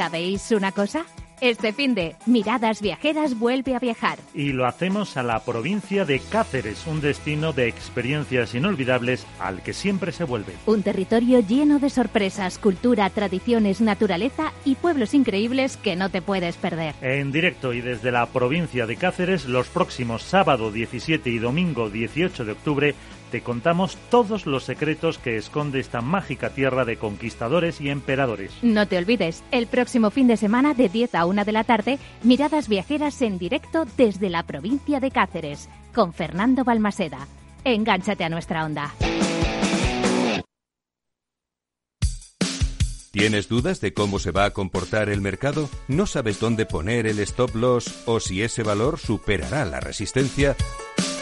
¿Sabéis una cosa? Este fin de Miradas Viajeras vuelve a viajar. Y lo hacemos a la provincia de Cáceres, un destino de experiencias inolvidables al que siempre se vuelve. Un territorio lleno de sorpresas, cultura, tradiciones, naturaleza y pueblos increíbles que no te puedes perder. En directo y desde la provincia de Cáceres, los próximos sábado 17 y domingo 18 de octubre, te contamos todos los secretos que esconde esta mágica tierra de conquistadores y emperadores. No te olvides, el próximo fin de semana de 10 a 1 de la tarde, miradas viajeras en directo desde la provincia de Cáceres, con Fernando Balmaseda. Engánchate a nuestra onda. ¿Tienes dudas de cómo se va a comportar el mercado? ¿No sabes dónde poner el stop loss o si ese valor superará la resistencia?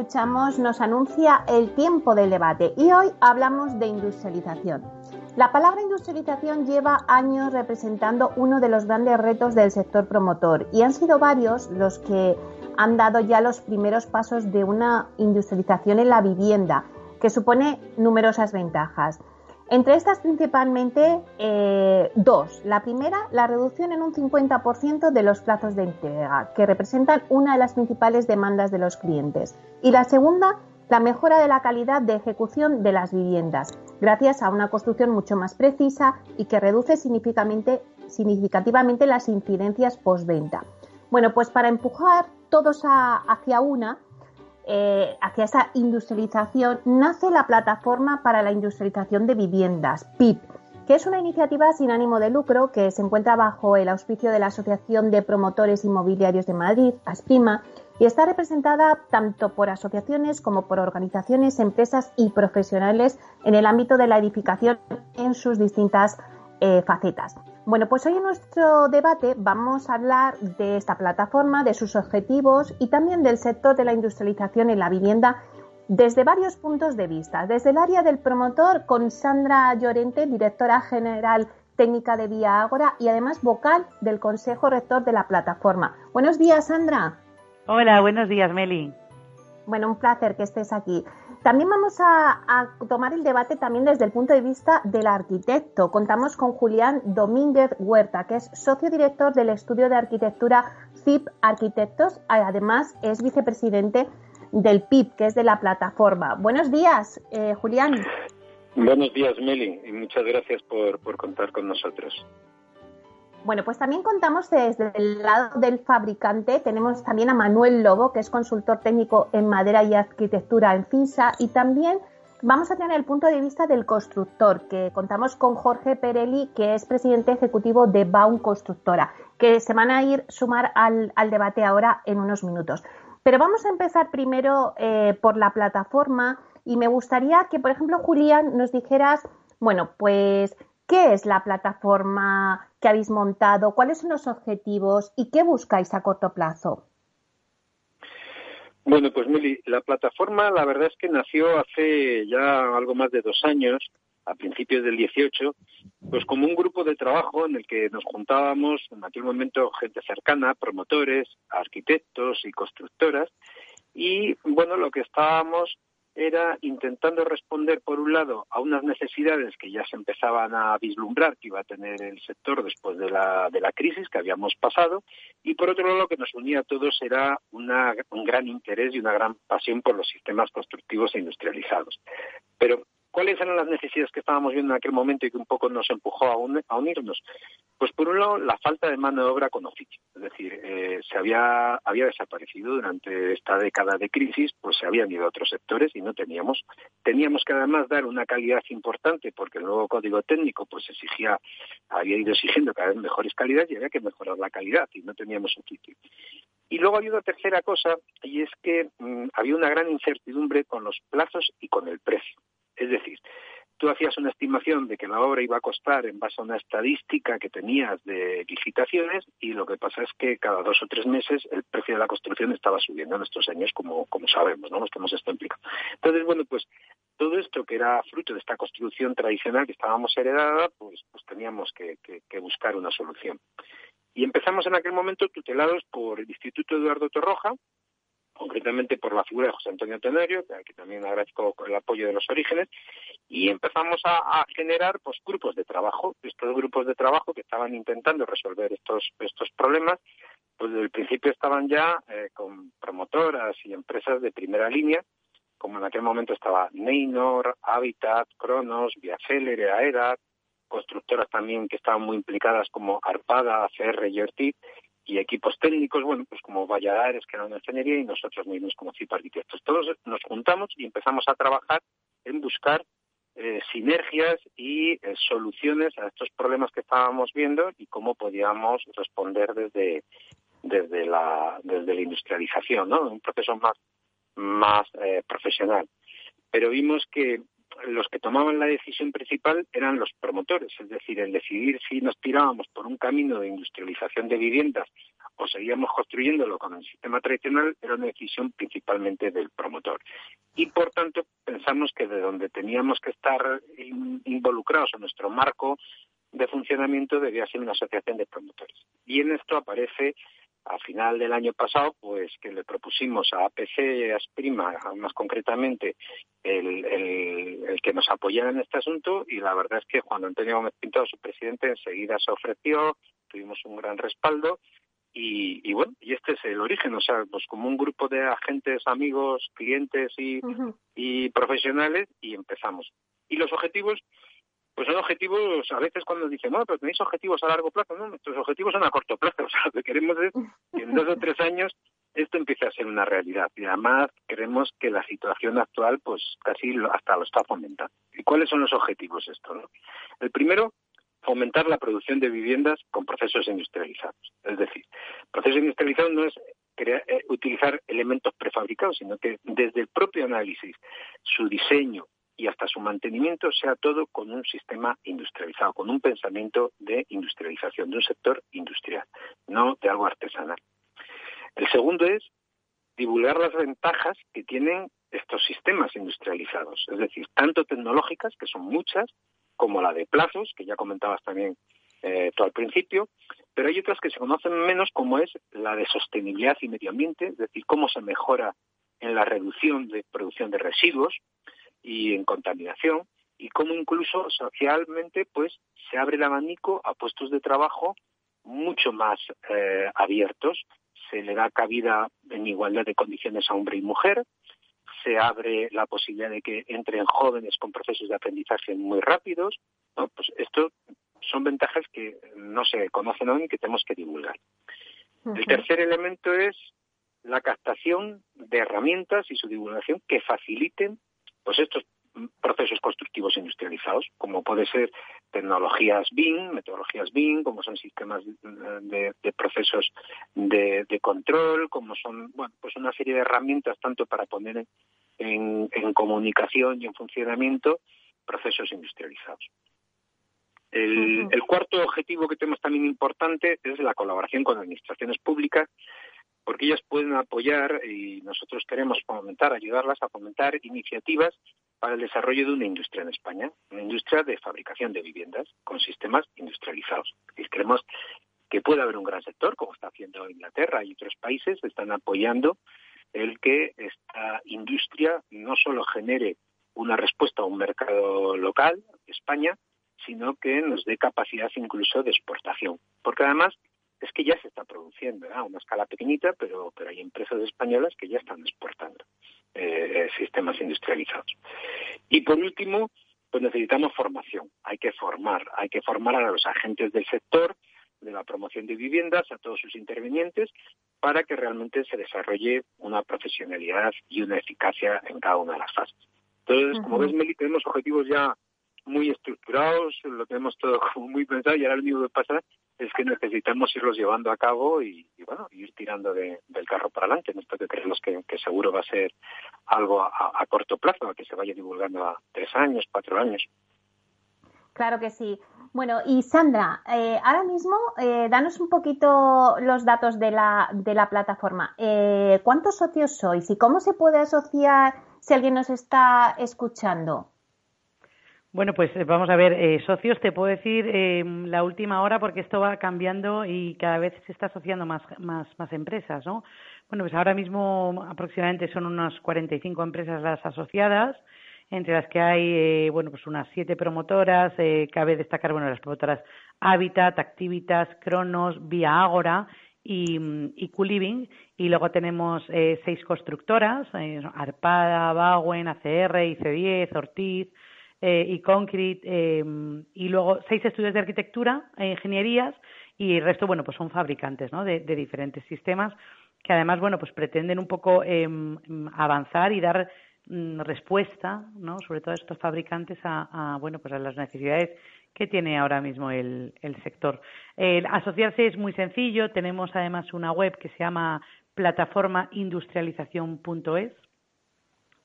Escuchamos nos anuncia el tiempo del debate y hoy hablamos de industrialización. La palabra industrialización lleva años representando uno de los grandes retos del sector promotor y han sido varios los que han dado ya los primeros pasos de una industrialización en la vivienda, que supone numerosas ventajas. Entre estas principalmente eh, dos. La primera, la reducción en un 50% de los plazos de entrega, que representan una de las principales demandas de los clientes. Y la segunda, la mejora de la calidad de ejecución de las viviendas, gracias a una construcción mucho más precisa y que reduce significativamente las incidencias postventa. Bueno, pues para empujar todos hacia una, eh, hacia esa industrialización, nace la Plataforma para la Industrialización de Viviendas, PIP, que es una iniciativa sin ánimo de lucro que se encuentra bajo el auspicio de la Asociación de Promotores Inmobiliarios de Madrid, ASPRIMA, y está representada tanto por asociaciones como por organizaciones, empresas y profesionales en el ámbito de la edificación en sus distintas eh, facetas. Bueno, pues hoy en nuestro debate vamos a hablar de esta plataforma, de sus objetivos y también del sector de la industrialización en la vivienda desde varios puntos de vista. Desde el área del promotor con Sandra Llorente, directora general técnica de Vía Ágora y además vocal del Consejo Rector de la plataforma. Buenos días, Sandra. Hola, buenos días, Meli. Bueno, un placer que estés aquí. También vamos a, tomar el debate también desde el punto de vista del arquitecto. Contamos con Julián Domínguez Huerta, que es socio director del estudio de arquitectura CIP Arquitectos. Además, es vicepresidente del PIB, que es de la plataforma. Buenos días, eh, Julián. Buenos días, Meli, y muchas gracias por, por contar con nosotros. Bueno, pues también contamos desde el lado del fabricante, tenemos también a Manuel Lobo, que es consultor técnico en madera y arquitectura en FINSA, y también vamos a tener el punto de vista del constructor, que contamos con Jorge Perelli, que es presidente ejecutivo de Baum Constructora, que se van a ir sumar al, debate ahora en unos minutos. Pero vamos a empezar primero eh, por la plataforma. Y me gustaría que, por ejemplo, Julián, nos dijeras, bueno, pues ¿Qué es la plataforma que habéis montado? ¿Cuáles son los objetivos y qué buscáis a corto plazo? Bueno, pues Mili, la plataforma la verdad es que nació hace ya algo más de dos años, a principios del 18, pues como un grupo de trabajo en el que nos juntábamos en aquel momento gente cercana, promotores, arquitectos y constructoras, y bueno, lo que estábamos era intentando responder, por un lado, a unas necesidades que ya se empezaban a vislumbrar que iba a tener el sector después de la, de la crisis que habíamos pasado, y por otro lado, lo que nos unía a todos era un gran interés y una gran pasión por los sistemas constructivos e industrializados. Pero ¿Cuáles eran las necesidades que estábamos viendo en aquel momento y que un poco nos empujó a, unirnos? Pues por un lado, la falta de mano de obra con oficio. Es decir, eh, se había, desaparecido durante esta década de crisis, pues se habían ido a otros sectores y no teníamos. Teníamos que además dar una calidad importante porque el nuevo código técnico pues exigía, había ido exigiendo cada vez mejores calidades y había que mejorar la calidad y no teníamos oficio. Y luego había una tercera cosa y es que mm, había una gran incertidumbre con los plazos y con el precio. Es decir, tú hacías una estimación de que la obra iba a costar en base a una estadística que tenías de licitaciones y lo que pasa es que cada dos o tres meses el precio de la construcción estaba subiendo en estos años, como, como sabemos, ¿no? Los que hemos estado implicados. Entonces, bueno, pues todo esto que era fruto de esta construcción tradicional que estábamos heredada, pues, pues teníamos que, que buscar una solución. Y empezamos en aquel momento tutelados por el Instituto Eduardo Torroja, concretamente por la figura de José Antonio Tenorio, que también agradezco el apoyo de los orígenes, y empezamos a, generar pues grupos de trabajo, estos grupos de trabajo que estaban intentando resolver estos, estos problemas, pues desde el principio estaban ya eh, con promotoras y empresas de primera línea, como en aquel momento estaba Neynor, Habitat, Cronos, Viacélere, Aedat, constructoras también que estaban muy implicadas como Arpada, ACR y Ortiz, y equipos técnicos, bueno, pues como Valladares, que era una ingeniería, y nosotros mismos como CIP Arquitectos. Todos nos juntamos y empezamos a trabajar en buscar eh, sinergias y eh, soluciones a estos problemas que estábamos viendo y cómo podíamos responder desde, desde, la, desde la industrialización, ¿no? Un proceso más, más eh, profesional. Pero vimos que los que tomaban la decisión principal eran los promotores, es decir, el decidir si nos tirábamos por un camino de industrialización de viviendas o seguíamos construyéndolo con el sistema tradicional era una decisión principalmente del promotor. Y por tanto pensamos que de donde teníamos que estar involucrados en nuestro marco de funcionamiento debía ser una asociación de promotores. Y en esto aparece a final del año pasado, pues que le propusimos a APC a Asprima, más concretamente, el, el, que nos apoyara en este asunto. Y la verdad es que Juan Antonio Gómez Pinto, su presidente, enseguida se ofreció, tuvimos un gran respaldo. Y, y, bueno, y este es el origen, o sea, pues como un grupo de agentes, amigos, clientes y, y profesionales y empezamos. Y los objetivos, pues son objetivos, a veces cuando dicen, no, pero tenéis objetivos a largo plazo, no, nuestros objetivos son a corto plazo, o sea, lo que queremos es que en dos o tres años esto empiece a ser una realidad y además creemos que la situación actual pues casi hasta lo está fomentando. ¿Y cuáles son los objetivos esto? No? El primero, fomentar la producción de viviendas con procesos industrializados. Es decir, proceso industrializado no es eh, utilizar elementos prefabricados, sino que desde el propio análisis, su diseño, y hasta su mantenimiento sea todo con un sistema industrializado, con un pensamiento de industrialización, de un sector industrial, no de algo artesanal. El segundo es divulgar las ventajas que tienen estos sistemas industrializados, es decir, tanto tecnológicas, que son muchas, como la de plazos, que ya comentabas también eh, tú al principio, pero hay otras que se conocen menos, como es la de sostenibilidad y medio ambiente, es decir, cómo se mejora en la reducción de producción de residuos y en contaminación, y cómo incluso socialmente pues se abre el abanico a puestos de trabajo mucho más eh, abiertos, se le da cabida en igualdad de condiciones a hombre y mujer, se abre la posibilidad de que entren jóvenes con procesos de aprendizaje muy rápidos. ¿no? Pues esto son ventajas que no se conocen aún y que tenemos que divulgar. El tercer elemento es la captación de herramientas y su divulgación que faciliten pues estos procesos constructivos industrializados, como puede ser tecnologías BIM, metodologías BIM, como son sistemas de, procesos de, control, como son bueno, pues una serie de herramientas tanto para poner en, comunicación y en funcionamiento procesos industrializados. El, el, cuarto objetivo que tenemos también importante es la colaboración con administraciones públicas porque ellas pueden apoyar y nosotros queremos fomentar, ayudarlas a fomentar iniciativas para el desarrollo de una industria en España, una industria de fabricación de viviendas con sistemas industrializados. Y creemos que puede haber un gran sector, como está haciendo Inglaterra y otros países, están apoyando el que esta industria no solo genere una respuesta a un mercado local, España, sino que nos dé capacidad incluso de exportación. Porque además es que ya se está produciendo a una escala pequeñita, pero, pero hay empresas españolas que ya están exportando eh, sistemas industrializados. Y por último, pues necesitamos formación. Hay que formar, hay que formar a los agentes del sector de la promoción de viviendas, a todos sus intervinientes, para que realmente se desarrolle una profesionalidad y una eficacia en cada una de las fases. Entonces, como ves, Meli, tenemos objetivos ya muy estructurados, lo tenemos todo muy pensado y ahora lo único que pasa es que necesitamos irlos llevando a cabo y, bueno, ir tirando del carro para adelante. En esto que creemos que, seguro va a ser algo a, corto plazo, que se vaya divulgando a tres años, cuatro años. Claro que sí. Bueno, y Sandra, eh, ahora mismo eh, danos un poquito los datos de la, de la plataforma. Eh, ¿Cuántos socios sois y cómo se puede asociar si alguien nos está escuchando? Bueno, pues eh, vamos a ver, eh, socios, te puedo decir eh, la última hora porque esto va cambiando y cada vez se está asociando más, más, más empresas, ¿no? Bueno, pues ahora mismo aproximadamente son unas 45 empresas las asociadas, entre las que hay, eh, bueno, pues unas siete promotoras, eh, cabe destacar, bueno, las promotoras Habitat, Activitas, Cronos, Vía Ágora y, y y luego tenemos eh, seis constructoras, Arpada, Bauen, ACR, IC10, Ortiz, eh, y Concrete, eh, y luego seis estudios de arquitectura e ingenierías, y el resto, bueno, pues son fabricantes, ¿no? De, diferentes sistemas que además, bueno, pues pretenden un poco em, avanzar y dar mm, respuesta, ¿no? Sobre todo a estos fabricantes a, bueno, pues a las necesidades que tiene ahora mismo el, sector. asociarse es muy sencillo. Tenemos además una web que se llama plataformaindustrialización.es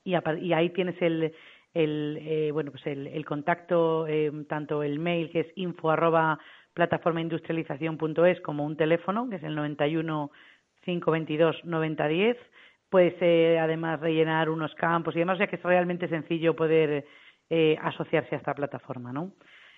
y, y ahí tienes el, el, eh, bueno, pues el, contacto, eh, tanto el mail que es info arroba plataformaindustrialización.es como un teléfono que es el 91 522 9010. Puedes eh, además rellenar unos campos y demás, ya que es realmente sencillo poder eh, asociarse a esta plataforma, ¿no?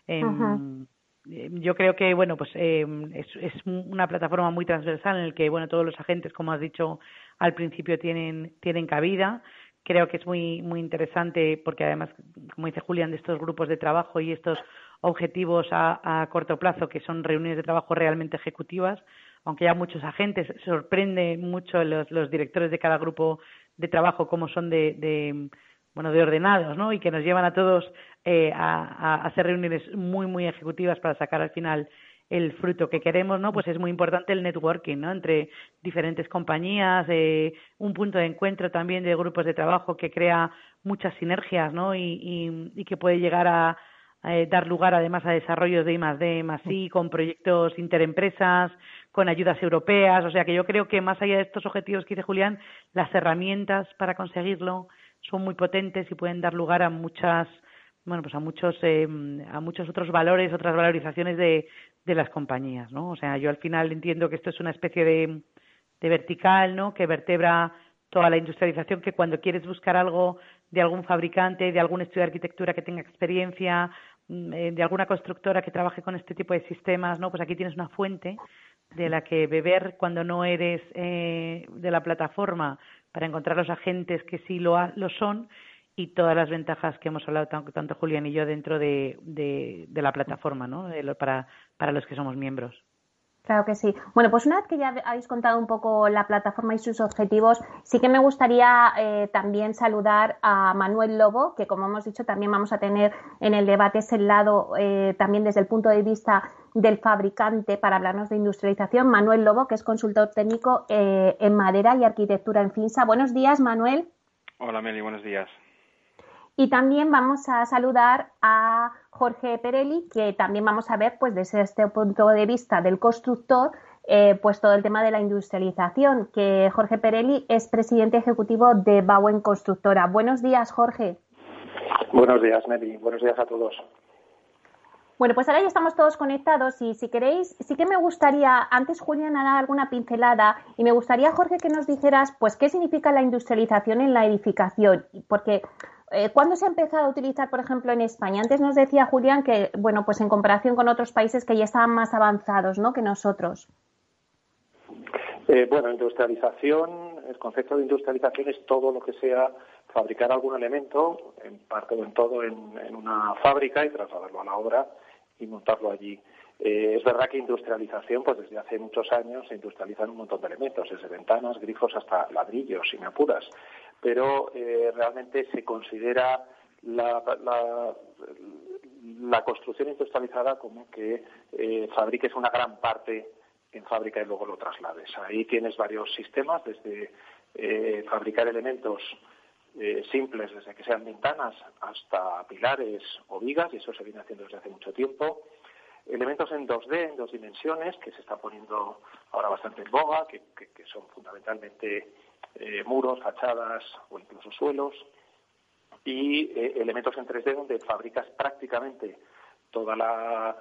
Em, yo creo que bueno pues em, es, es, una plataforma muy transversal en el que bueno todos los agentes como has dicho al principio tienen tienen cabida creo que es muy, muy interesante porque además, como dice Julián, de estos grupos de trabajo y estos objetivos a, corto plazo, que son reuniones de trabajo realmente ejecutivas, aunque ya muchos agentes, sorprende mucho los, los directores de cada grupo de trabajo cómo son de, de bueno, de ordenados, ¿no? Y que nos llevan a todos eh, a, a, hacer reuniones muy, muy ejecutivas para sacar al final el fruto que queremos, ¿no? Pues es muy importante el networking, ¿no? Entre diferentes compañías, eh, un punto de encuentro también de grupos de trabajo que crea muchas sinergias, ¿no? Y, que puede llegar a, eh, dar lugar además a desarrollos de I más D más I, con proyectos interempresas, con ayudas europeas. O sea que yo creo que más allá de estos objetivos que dice Julián, las herramientas para conseguirlo son muy potentes y pueden dar lugar a muchas bueno pues a muchos eh, a muchos otros valores otras valorizaciones de, de las compañías, ¿no? O sea, yo al final entiendo que esto es una especie de, de vertical, ¿no? Que vertebra toda la industrialización, que cuando quieres buscar algo de algún fabricante, de algún estudio de arquitectura que tenga experiencia, mm, eh, de alguna constructora que trabaje con este tipo de sistemas, ¿no? Pues aquí tienes una fuente de la que beber cuando no eres eh, de la plataforma para encontrar los agentes que sí lo, lo son y todas las ventajas que hemos hablado tanto, Julián y yo dentro de, de, la plataforma, ¿no? para, para los que somos miembros. Claro que sí. Bueno, pues una vez que ya habéis contado un poco la plataforma y sus objetivos, sí que me gustaría eh, también saludar a Manuel Lobo, que como hemos dicho también vamos a tener en el debate ese lado eh, también desde el punto de vista del fabricante para hablarnos de industrialización. Manuel Lobo, que es consultor técnico eh, en madera y arquitectura en FINSA. Buenos días, Manuel. Hola, Meli, buenos días. Y también vamos a saludar a Jorge Perelli, que también vamos a ver, pues desde este punto de vista del constructor, eh, pues todo el tema de la industrialización, que Jorge Perelli es presidente ejecutivo de Bauen Constructora. Buenos días, Jorge. Buenos días, Meli. Buenos días a todos. Bueno, pues ahora ya estamos todos conectados y si queréis, sí que me gustaría, antes Julián ha dado alguna pincelada y me gustaría, Jorge, que nos dijeras, pues, qué significa la industrialización en la edificación, porque eh, ¿Cuándo se ha empezado a utilizar, por ejemplo, en España? Antes nos decía Julián que, bueno, pues en comparación con otros países que ya estaban más avanzados, ¿no? Que nosotros. Eh, bueno, industrialización, el concepto de industrialización es todo lo que sea fabricar algún elemento, en parte o en todo, en, una fábrica y trasladarlo a la obra y montarlo allí. Eh, es verdad que industrialización, pues desde hace muchos años se industrializan un montón de elementos, desde ventanas, grifos hasta ladrillos, sin apuras pero eh, realmente se considera la, la, construcción industrializada como que eh, fabriques una gran parte en fábrica y luego lo traslades. Ahí tienes varios sistemas, desde eh, fabricar elementos simples, desde que sean ventanas hasta pilares o vigas, y eso se viene haciendo desde hace mucho tiempo. Elementos en 2D, en dos dimensiones, que se está poniendo ahora bastante en boga, que son fundamentalmente eh, muros, fachadas o incluso suelos, y eh, elementos en 3D donde fabricas prácticamente toda la,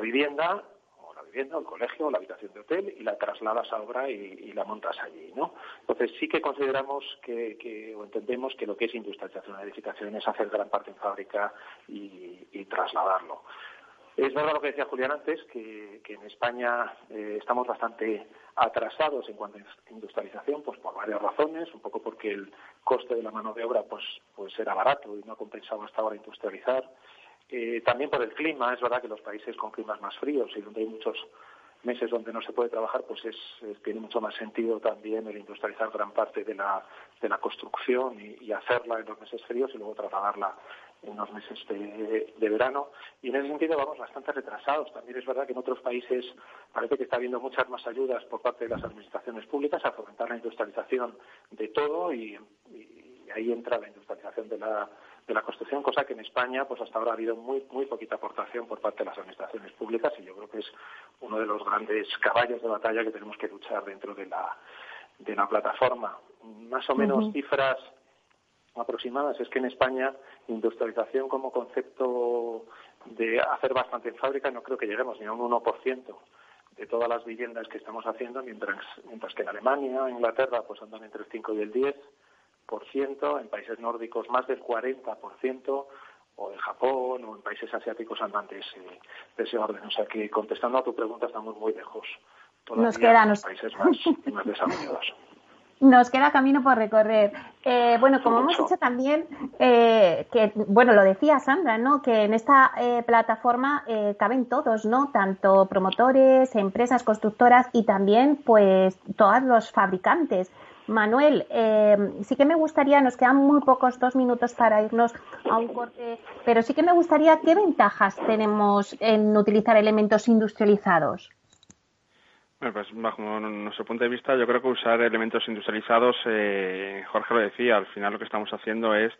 vivienda, o la vivienda, o el colegio, o la habitación de hotel, y la trasladas a obra y, la montas allí, ¿no? Entonces sí que consideramos que, o entendemos que lo que es industrialización de edificación es hacer gran parte en fábrica y trasladarlo. Es verdad lo que decía Julián antes, que, en España eh, estamos bastante atrasados en cuanto a industrialización, pues por varias razones, un poco porque el coste de la mano de obra pues, pues era barato y no ha compensado hasta ahora industrializar. Eh, también por el clima, es verdad que los países con climas más fríos y donde hay muchos meses donde no se puede trabajar, pues es, tiene mucho más sentido también el industrializar gran parte de la, de la construcción y, hacerla en los meses fríos y luego trasladarla en los meses de, verano. Y en ese sentido vamos bastante retrasados. También es verdad que en otros países parece que está habiendo muchas más ayudas por parte de las administraciones públicas a fomentar la industrialización de todo y, ahí entra la industrialización de la, de la construcción, cosa que en España pues hasta ahora ha habido muy, muy poquita aportación por parte de las administraciones públicas y yo creo que es uno de los grandes caballos de batalla que tenemos que luchar dentro de la, de la plataforma. Más o menos cifras aproximadas es que en España industrialización como concepto de hacer bastante en fábrica no creo que lleguemos ni a un 1% de todas las viviendas que estamos haciendo, mientras, mientras que en Alemania, Inglaterra, pues andan entre el 5 y el 10%, en países nórdicos más del 40%, o en Japón, o en países asiáticos andan de ese, orden. O sea que contestando a tu pregunta estamos muy lejos todavía nos queda, los países más, más desarrollados. Nos queda camino por recorrer. Eh, bueno, como hemos dicho también, eh, que, bueno, lo decía Sandra, ¿no? Que en esta eh, plataforma caben todos, ¿no? Tanto promotores, empresas constructoras y también, pues, todos los fabricantes. Manuel, sí que me gustaría, nos quedan muy pocos dos minutos para irnos a un corte, pero sí que me gustaría, ¿qué ventajas tenemos en utilizar elementos industrializados? Pues bajo nuestro punto de vista, yo creo que usar elementos industrializados, eh, Jorge lo decía, al final lo que estamos haciendo es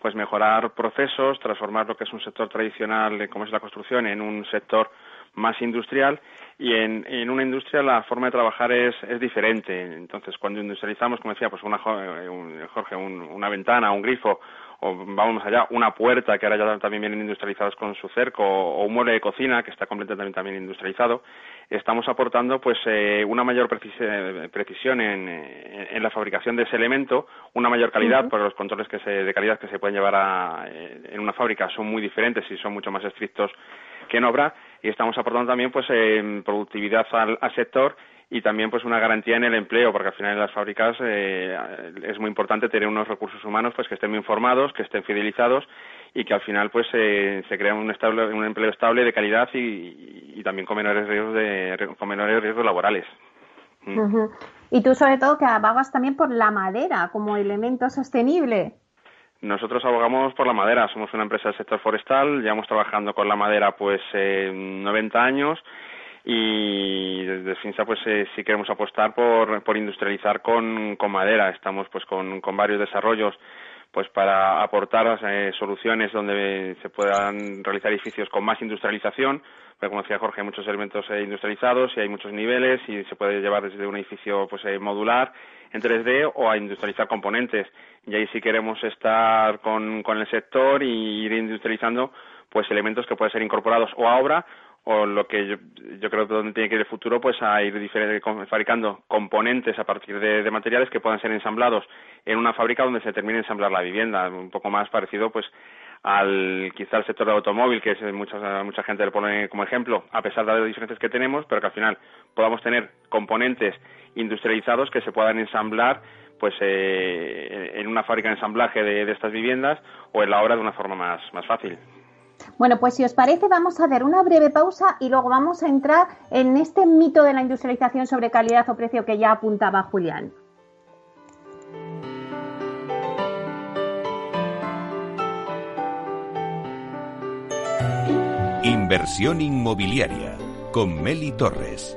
pues mejorar procesos, transformar lo que es un sector tradicional como es la construcción en un sector más industrial y en, en una industria la forma de trabajar es, es diferente. Entonces, cuando industrializamos, como decía, pues una, Jorge, una ventana, un grifo o vamos allá, una puerta que ahora ya también vienen industrializadas con su cerco o un mueble de cocina que está completamente también industrializado, estamos aportando pues eh, una mayor precisión en, la fabricación de ese elemento, una mayor calidad, por los controles que se, de calidad que se pueden llevar a, eh, en una fábrica. Son muy diferentes y son mucho más estrictos que en obra y estamos aportando también pues productividad al sector y también pues una garantía en el empleo porque al final en las fábricas eh, es muy importante tener unos recursos humanos pues que estén bien formados que estén fidelizados y que al final pues eh, se crea un estable un empleo estable de calidad y, también con menores riesgos de con menores riesgos laborales. Mm. y tú sobre todo que abogas también por la madera como elemento sostenible. Nosotros abogamos por la madera, somos una empresa del sector forestal, llevamos trabajando con la madera pues eh, 90 años y desde FINSA pues eh, sí queremos apostar por, por industrializar con, con madera. Estamos pues con, con varios desarrollos pues para aportar eh, soluciones donde se puedan realizar edificios con más industrialización, porque como decía Jorge, hay muchos elementos eh, industrializados y hay muchos niveles y se puede llevar desde un edificio pues modular en 3D o a industrializar componentes. Y ahí sí queremos estar con, con el sector y ir industrializando pues elementos que pueden ser incorporados o a obra o lo que yo, yo creo que donde tiene que ir el futuro, pues a ir fabricando componentes a partir de, materiales que puedan ser ensamblados en una fábrica donde se termine de ensamblar la vivienda, un poco más parecido pues al quizá al sector del automóvil, que es mucha, mucha gente lo pone como ejemplo, a pesar de las diferencias que tenemos, pero que al final podamos tener componentes industrializados que se puedan ensamblar pues eh, en una fábrica de ensamblaje de, de, estas viviendas o en la obra de una forma más, más fácil. Bueno, pues si os parece, vamos a dar una breve pausa y luego vamos a entrar en este mito de la industrialización sobre calidad o precio que ya apuntaba Julián. Inversión inmobiliaria con Meli Torres.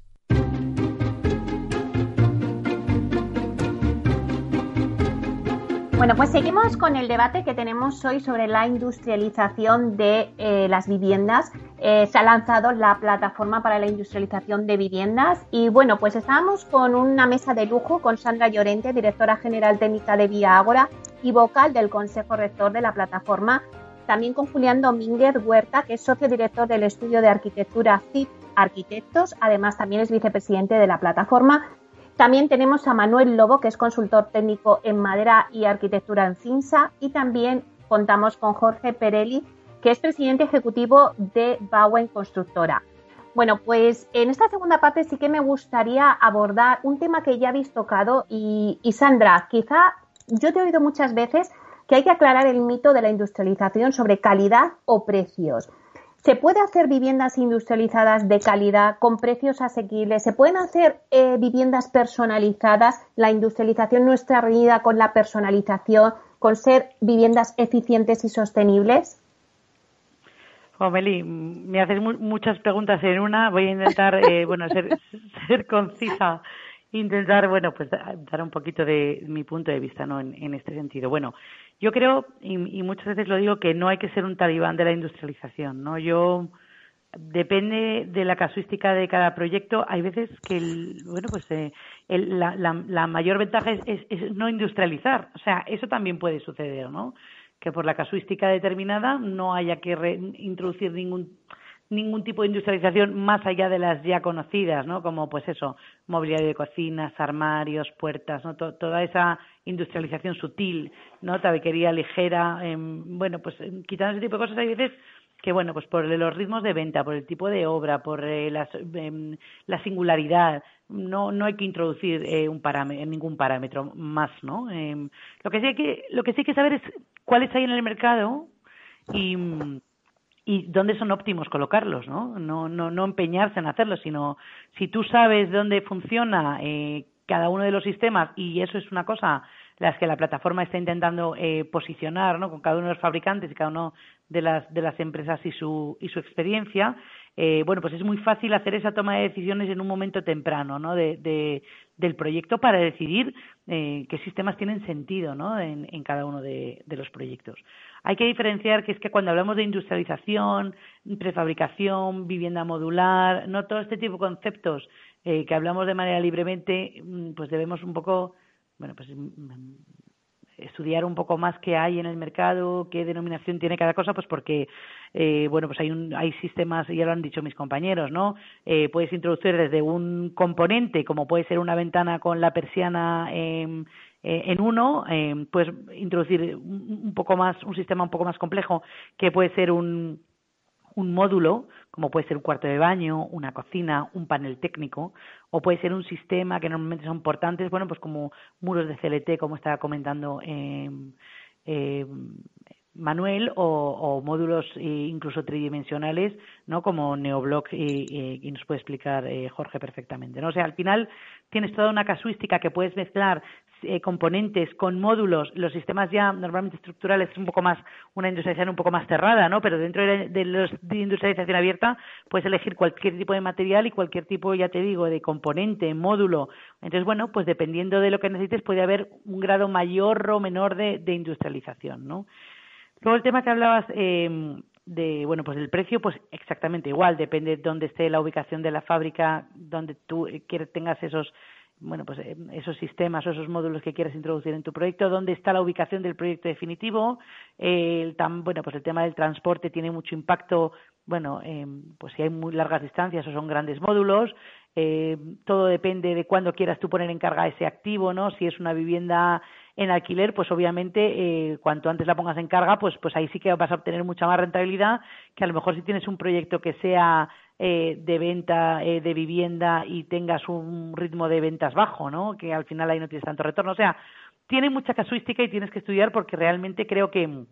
Bueno, pues seguimos con el debate que tenemos hoy sobre la industrialización de eh, las viviendas. Eh, se ha lanzado la plataforma para la industrialización de viviendas y bueno, pues estábamos con una mesa de lujo con Sandra Llorente, directora general técnica de Vía Ágora y vocal del Consejo Rector de la plataforma también con Julián Domínguez Huerta, que es socio director del estudio de arquitectura CIP Arquitectos, además también es vicepresidente de la plataforma. También tenemos a Manuel Lobo, que es consultor técnico en madera y arquitectura en CINSA, y también contamos con Jorge Perelli, que es presidente ejecutivo de Bowen Constructora. Bueno, pues en esta segunda parte sí que me gustaría abordar un tema que ya habéis tocado y, y Sandra, quizá yo te he oído muchas veces que hay que aclarar el mito de la industrialización sobre calidad o precios. ¿Se puede hacer viviendas industrializadas de calidad con precios asequibles? ¿Se pueden hacer eh, viviendas personalizadas? ¿La industrialización no está reñida con la personalización, con ser viviendas eficientes y sostenibles? Meli, me haces muchas preguntas en una. Voy a intentar, eh, bueno, ser, ser concisa intentar, bueno, pues dar un poquito de mi punto de vista, ¿no? En, este sentido. Bueno, yo creo, y, muchas veces lo digo, que no hay que ser un talibán de la industrialización, ¿no? Yo, depende de la casuística de cada proyecto, hay veces que, bueno, pues eh, la, la, mayor ventaja es, es, no industrializar. O sea, eso también puede suceder, ¿no? Que por la casuística determinada no haya que introducir ningún ningún tipo de industrialización más allá de las ya conocidas, ¿no? Como pues eso, mobiliario de cocinas, armarios, puertas, ¿no? toda esa industrialización sutil, ¿no? Tabequería ligera, em, bueno, pues em, quitando ese tipo de cosas hay veces que bueno, pues por los ritmos de venta, por el tipo de obra, por eh, em, la singularidad, no, no hay que introducir eh, un parámetro, ningún parámetro más, ¿no? lo que sí hay que, lo que sí hay que saber es cuáles hay en el mercado y y dónde son óptimos colocarlos, ¿no? No, no, no empeñarse en hacerlo, sino si tú sabes dónde funciona eh, cada uno de los sistemas y eso es una cosa las que la plataforma está intentando eh, posicionar, ¿no? Con cada uno de los fabricantes y cada uno de las de las empresas y su y su experiencia, eh, bueno, pues es muy fácil hacer esa toma de decisiones en un momento temprano, ¿no? De, del proyecto para decidir eh, qué sistemas tienen sentido, ¿no? En, en cada uno de, de los proyectos. Hay que diferenciar que es que cuando hablamos de industrialización, prefabricación, vivienda modular, no todo este tipo de conceptos eh, que hablamos de manera libremente, mm, pues debemos un poco, bueno, pues mm, estudiar un poco más qué hay en el mercado, qué denominación tiene cada cosa, pues porque, eh, bueno, pues hay, un, hay sistemas, ya lo han dicho mis compañeros, ¿no? Eh, puedes introducir desde un componente, como puede ser una ventana con la persiana eh, en uno, eh, puedes introducir un poco más, un sistema un poco más complejo, que puede ser un, un módulo, como puede ser un cuarto de baño, una cocina, un panel técnico, o puede ser un sistema que normalmente son portantes, bueno, pues como muros de CLT, como estaba comentando eh, eh, Manuel, o, módulos eh, incluso tridimensionales, ¿no? Como Neoblock y, nos puede explicar Jorge perfectamente, ¿no? O al final tienes toda una casuística que puedes mezclar eh, componentes con módulos, los sistemas ya normalmente estructurales es un poco más una industrialización un poco más cerrada, ¿no? Pero dentro de, los de industrialización abierta puedes elegir cualquier tipo de material y cualquier tipo, ya te digo, de componente, módulo. Entonces, bueno, pues dependiendo de lo que necesites puede haber un grado mayor o menor de, industrialización, ¿no? Luego el tema que hablabas eh, de bueno pues el precio pues exactamente igual depende de dónde esté la ubicación de la fábrica donde tú eh, tengas esos bueno, pues eh, esos sistemas o esos módulos que quieres introducir en tu proyecto, dónde está la ubicación del proyecto definitivo, el, bueno, pues el tema del transporte tiene mucho impacto, bueno, eh, pues si hay muy largas distancias o son grandes módulos, eh, todo depende de cuándo quieras tú poner en carga ese activo, ¿no? Si es una vivienda en alquiler, pues obviamente eh, cuanto antes la pongas en carga, pues, pues ahí sí que vas a obtener mucha más rentabilidad que a lo mejor si tienes un proyecto que sea eh, de venta eh, de vivienda y tengas un ritmo de ventas bajo, ¿no? Que al final ahí no tienes tanto retorno. O sea, tiene mucha casuística y tienes que estudiar porque realmente creo que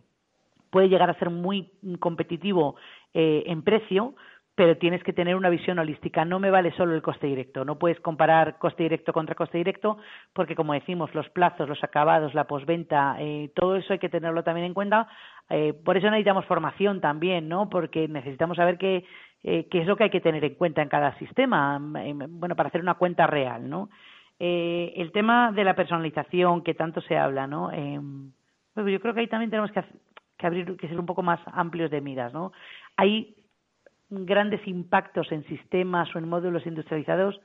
puede llegar a ser muy competitivo eh, en precio, pero tienes que tener una visión holística. No me vale solo el coste directo. No puedes comparar coste directo contra coste directo porque, como decimos, los plazos, los acabados, la posventa, eh, todo eso hay que tenerlo también en cuenta. Eh, por eso necesitamos formación también, ¿no? Porque necesitamos saber qué, qué es lo que hay que tener en cuenta en cada sistema, bueno, para hacer una cuenta real, ¿no? Eh, el tema de la personalización que tanto se habla, ¿no? Eh, yo creo que ahí también tenemos que, que, abrir, que ser un poco más amplios de miras, ¿no? Hay grandes impactos en sistemas o en módulos industrializados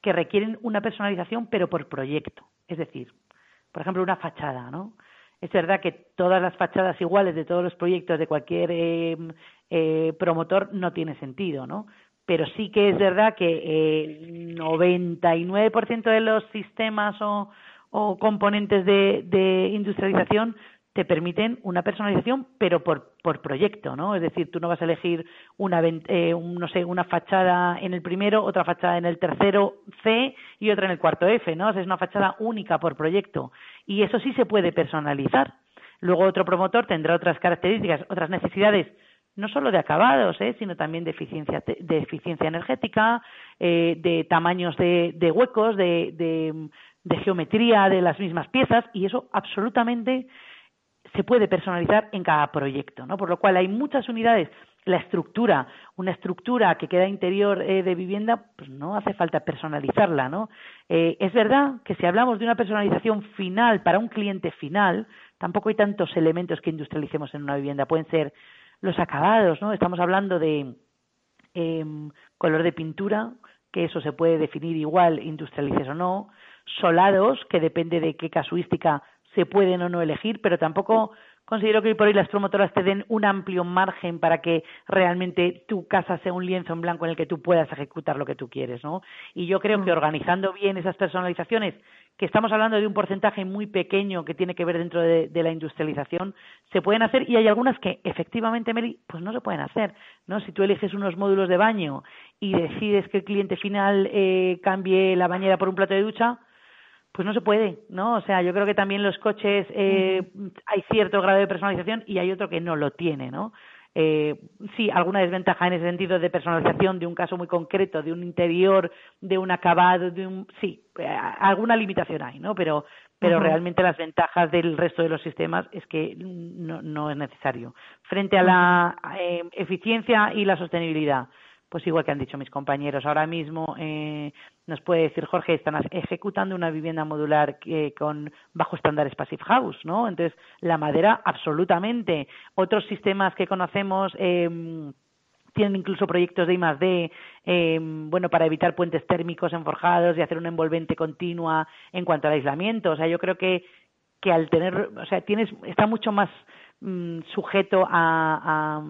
que requieren una personalización, pero por proyecto. Es decir, por ejemplo, una fachada, ¿no? Es verdad que todas las fachadas iguales de todos los proyectos de cualquier eh, eh, promotor no tiene sentido, ¿no? pero sí que es verdad que el 99% de los sistemas o, componentes de, industrialización te permiten una personalización, pero por, por proyecto, ¿no? Es decir, tú no vas a elegir una, eh, no sé, una fachada en el primero, otra fachada en el tercero C y otra en el cuarto F, ¿no? es una fachada única por proyecto. Y eso sí se puede personalizar. Luego otro promotor tendrá otras características, otras necesidades no solo de acabados, ¿eh? sino también de eficiencia, de eficiencia energética, eh, de tamaños de, de huecos, de, de, de, geometría de las mismas piezas, y eso absolutamente se puede personalizar en cada proyecto, ¿no? Por lo cual hay muchas unidades. La estructura, una estructura que queda interior eh, de vivienda, pues no hace falta personalizarla, ¿no? Eh, es verdad que si hablamos de una personalización final para un cliente final, tampoco hay tantos elementos que industrialicemos en una vivienda. Pueden ser los acabados, ¿no? Estamos hablando de em, color de pintura, que eso se puede definir igual, industrialices o no, solados, que depende de qué casuística se pueden o no elegir, pero tampoco considero que hoy por hoy las promotoras te den un amplio margen para que realmente tu casa sea un lienzo en blanco en el que tú puedas ejecutar lo que tú quieres, ¿no? Y yo creo que mm. organizando bien esas personalizaciones, que estamos hablando de un porcentaje muy pequeño que tiene que ver dentro de, la industrialización, se pueden hacer y hay algunas que efectivamente, Mary, pues no se pueden hacer, ¿no? Si tú eliges unos módulos de baño y decides que el cliente final eh, cambie la bañera por un plato de ducha, pues no se puede, ¿no? O sea, yo creo que también los coches eh, hay cierto grado de personalización y hay otro que no lo tiene, ¿no? Eh, sí, alguna desventaja en ese sentido de personalización de un caso muy concreto, de un interior, de un acabado, de un sí, eh, alguna limitación hay, ¿no? Pero pero realmente las ventajas del resto de los sistemas es que no, no es necesario. Frente a la eh, eficiencia y la sostenibilidad, pues igual que han dicho mis compañeros, ahora mismo eh, nos puede decir Jorge, están ejecutando una vivienda modular con bajo estándares Passive House, ¿no? Entonces, la madera, absolutamente. Otros sistemas que conocemos eh, tienen incluso proyectos de I+D, eh, bueno, para evitar puentes térmicos enforjados y hacer una envolvente continua en cuanto al aislamiento. O sea, yo creo que, que al tener, o sea, tienes, está mucho más mm, sujeto a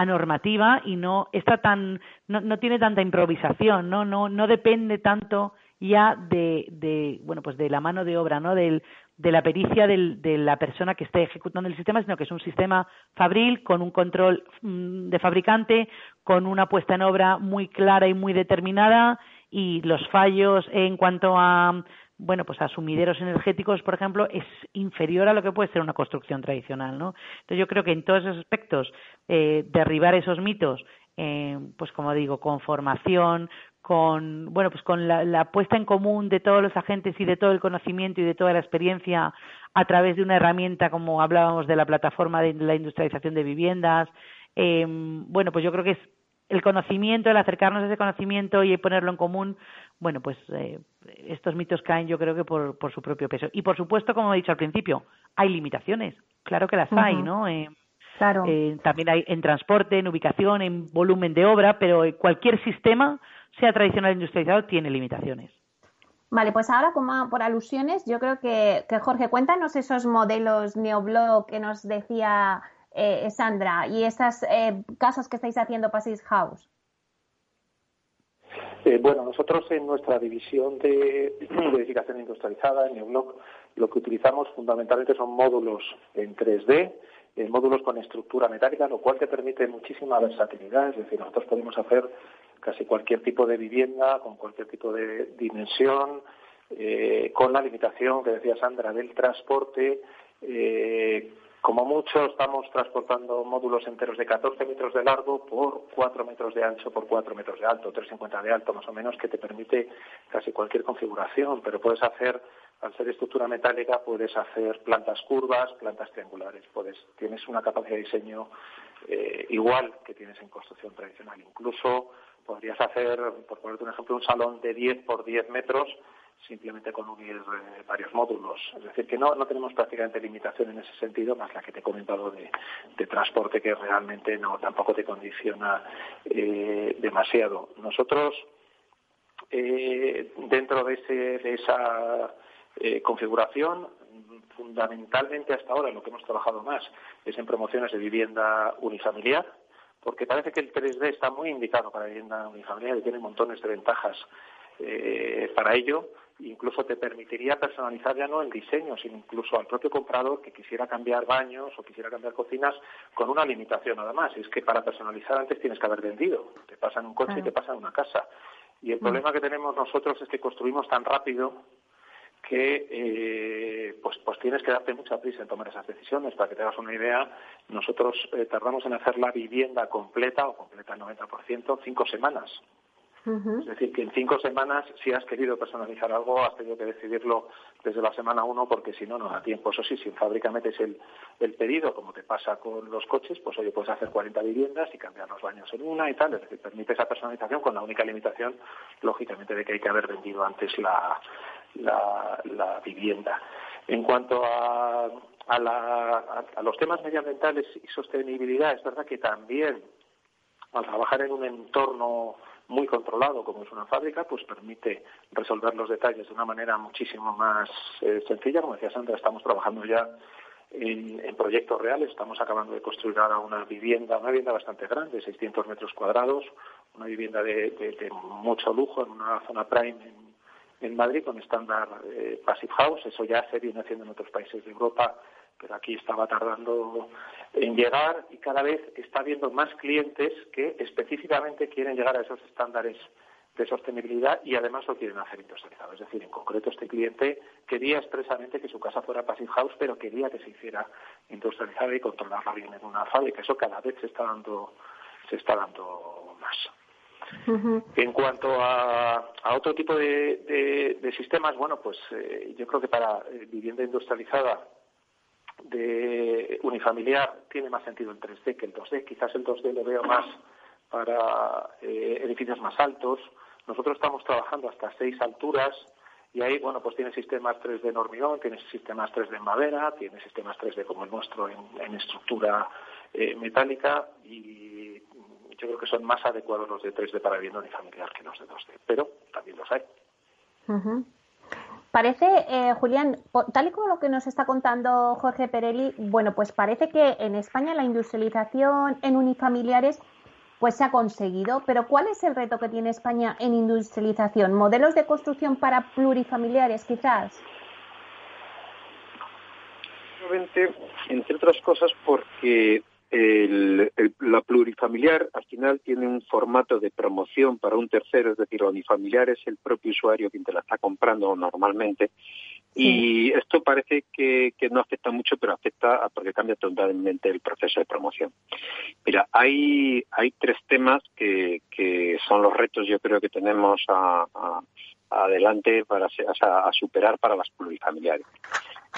a normativa y no está tan no, no tiene tanta improvisación no no no depende tanto ya de, de bueno pues de la mano de obra no del de la pericia de la persona que esté ejecutando el sistema, sino que es un sistema fabril con un control mm, de fabricante, con una puesta en obra muy clara y muy determinada y los fallos en cuanto a bueno, pues a sumideros energéticos, por ejemplo, es inferior a lo que puede ser una construcción tradicional, ¿no? Entonces yo creo que en todos esos aspectos eh, derribar esos mitos, eh, pues como digo, con formación, con bueno, pues con la, puesta en común de todos los agentes y de todo el conocimiento y de toda la experiencia a través de una herramienta como hablábamos de la plataforma de la industrialización de viviendas, eh, bueno, pues yo creo que es el conocimiento, el acercarnos a ese conocimiento y ponerlo en común, bueno, pues eh, estos mitos caen yo creo que por, por, su propio peso. Y por supuesto, como he dicho al principio, hay limitaciones, claro que las hay, ¿no? Eh, claro. Eh, también hay en transporte, en ubicación, en volumen de obra, pero cualquier sistema, sea tradicional o industrializado, tiene limitaciones. Vale, pues ahora como por alusiones, yo creo que, que Jorge, cuéntanos esos modelos neoblog que nos decía eh, Sandra, y esas eh, casas que estáis haciendo Pasis House? Eh, bueno, nosotros en nuestra división de edificación industrializada, en Neumnoc, lo que utilizamos fundamentalmente son módulos en 3D, eh, módulos con estructura metálica, lo cual te permite muchísima versatilidad, es decir, nosotros podemos hacer casi cualquier tipo de vivienda, con cualquier tipo de dimensión, eh, con la limitación que decía Sandra del transporte, eh, como mucho estamos transportando módulos enteros de 14 metros de largo por 4 metros de ancho por 4 metros de alto, 3,50 de alto más o menos, que te permite casi cualquier configuración, pero puedes hacer, al ser estructura metálica, puedes hacer plantas curvas, plantas triangulares, puedes, tienes una capacidad de diseño eh, igual que tienes en construcción tradicional. Incluso podrías hacer, por ponerte un ejemplo, un salón de 10 por 10 metros simplemente con unir eh, varios módulos. Es decir, que no, no tenemos prácticamente limitación en ese sentido, más la que te he comentado de, transporte, que realmente no tampoco te condiciona eh, demasiado. Nosotros, dentro de, ese, de esa configuración, fundamentalmente hasta ahora lo que hemos trabajado más es en promociones de vivienda unifamiliar, porque parece que el 3D está muy indicado para vivienda unifamiliar y tiene montones de ventajas para ello incluso te permitiría personalizar ya no el diseño, sino incluso al propio comprador que quisiera cambiar baños o quisiera cambiar cocinas con una limitación nada más. Es que para personalizar antes tienes que haber vendido. Te pasan un coche y te pasan una casa. Y el mm. problema que tenemos nosotros es que construimos tan rápido que eh, pues, pues tienes que darte mucha prisa en tomar esas decisiones. Para que te hagas una idea, nosotros eh, tardamos en hacer la vivienda completa o completa al 90% cinco semanas. Es decir, que en cinco semanas, si has querido personalizar algo, has tenido que decidirlo desde la semana uno, porque si no, no da tiempo. Eso sí, si en fábrica metes el, el pedido, como te pasa con los coches, pues oye, puedes hacer 40 viviendas y cambiar los baños en una y tal. Es decir, permite esa personalización con la única limitación, lógicamente, de que hay que haber vendido antes la, la, vivienda. En cuanto a, a, a los temas medioambientales y sostenibilidad, es verdad que también al trabajar en un entorno muy controlado como es una fábrica, pues permite resolver los detalles de una manera muchísimo más eh, sencilla. Como decía Sandra, estamos trabajando ya en, proyectos reales. Estamos acabando de construir ahora una vivienda, una vivienda bastante grande, 600 metros cuadrados, una vivienda de, mucho lujo en una zona prime en, Madrid con estándar eh, Passive House. Eso ya se viene haciendo en otros países de Europa pero aquí estaba tardando en llegar y cada vez está habiendo más clientes que específicamente quieren llegar a esos estándares de sostenibilidad y además lo quieren hacer industrializado. Es decir, en concreto este cliente quería expresamente que su casa fuera passive house, pero quería que se hiciera industrializada y controlarla bien en una fábrica. Eso cada vez se está dando, se está dando más. En cuanto a, otro tipo de, sistemas, bueno, pues eh, yo creo que para eh, vivienda industrializada de unifamiliar tiene más sentido el 3D que el 2D. Quizás el 2D lo veo más para eh, edificios más altos. Nosotros estamos trabajando hasta seis alturas y ahí, bueno, pues tiene sistemas 3D en hormigón, tiene sistemas 3D en madera, tiene sistemas 3D como el nuestro en, estructura eh, metálica y yo creo que son más adecuados los de 3D para vivienda unifamiliar que los de 2D, pero también los hay. Parece, eh, Julián, tal y como lo que nos está contando Jorge Perelli, bueno, pues parece que en España la industrialización en unifamiliares pues se ha conseguido, pero ¿cuál es el reto que tiene España en industrialización? ¿Modelos de construcción para plurifamiliares quizás? Entre otras cosas porque el, la plurifamiliar al final tiene un formato de promoción para un tercero, es decir, la unifamiliar es el propio usuario quien te la está comprando normalmente. Y esto parece que, que, no afecta mucho, pero afecta porque cambia totalmente el proceso de promoción. Mira, hay, hay tres temas que, que son los retos, yo creo que tenemos a, adelante para a superar para las plurifamiliares.